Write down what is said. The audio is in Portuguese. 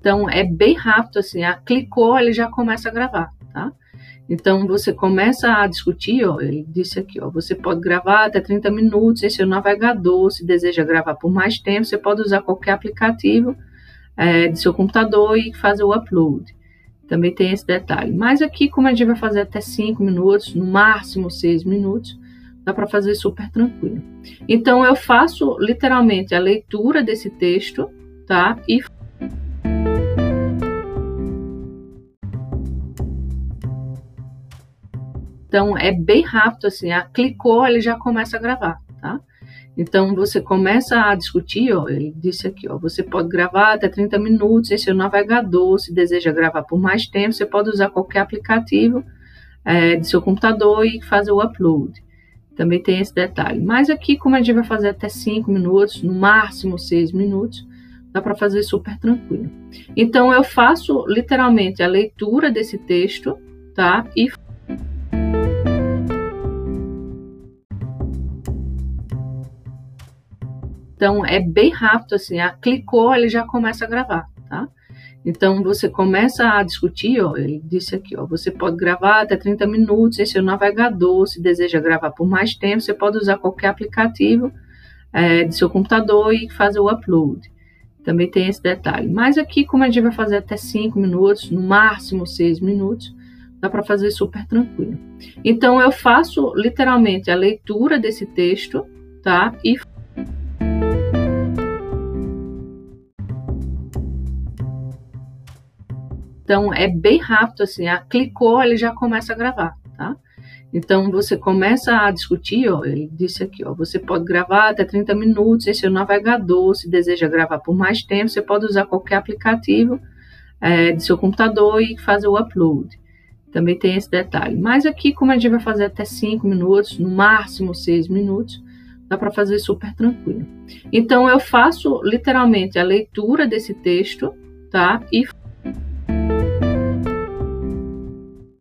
Então é bem rápido assim, a, clicou, ele já começa a gravar, tá? Então você começa a discutir, ó, ele disse aqui, ó, você pode gravar até 30 minutos em seu navegador, se deseja gravar por mais tempo, você pode usar qualquer aplicativo é, de seu computador e fazer o upload. Também tem esse detalhe. Mas aqui, como a gente vai fazer até 5 minutos, no máximo 6 minutos, dá para fazer super tranquilo. Então eu faço literalmente a leitura desse texto, tá? E Então é bem rápido assim, a, clicou, ele já começa a gravar, tá? Então você começa a discutir, ó, ele disse aqui, ó, você pode gravar até 30 minutos em seu navegador, se deseja gravar por mais tempo, você pode usar qualquer aplicativo é, de seu computador e fazer o upload. Também tem esse detalhe. Mas aqui, como a gente vai fazer até 5 minutos, no máximo 6 minutos, dá para fazer super tranquilo. Então eu faço literalmente a leitura desse texto, tá? E Então é bem rápido assim, a, clicou, ele já começa a gravar, tá? Então você começa a discutir, ó, ele disse aqui, ó, você pode gravar até 30 minutos em seu navegador, se deseja gravar por mais tempo, você pode usar qualquer aplicativo é, de seu computador e fazer o upload. Também tem esse detalhe. Mas aqui, como a gente vai fazer até 5 minutos, no máximo 6 minutos, dá para fazer super tranquilo. Então eu faço literalmente a leitura desse texto, tá? E Então é bem rápido assim, a, clicou, ele já começa a gravar, tá? Então você começa a discutir, ó, ele disse aqui, ó, você pode gravar até 30 minutos em seu navegador, se deseja gravar por mais tempo, você pode usar qualquer aplicativo é, de seu computador e fazer o upload. Também tem esse detalhe. Mas aqui, como a gente vai fazer até 5 minutos, no máximo 6 minutos, dá para fazer super tranquilo. Então eu faço literalmente a leitura desse texto, tá? E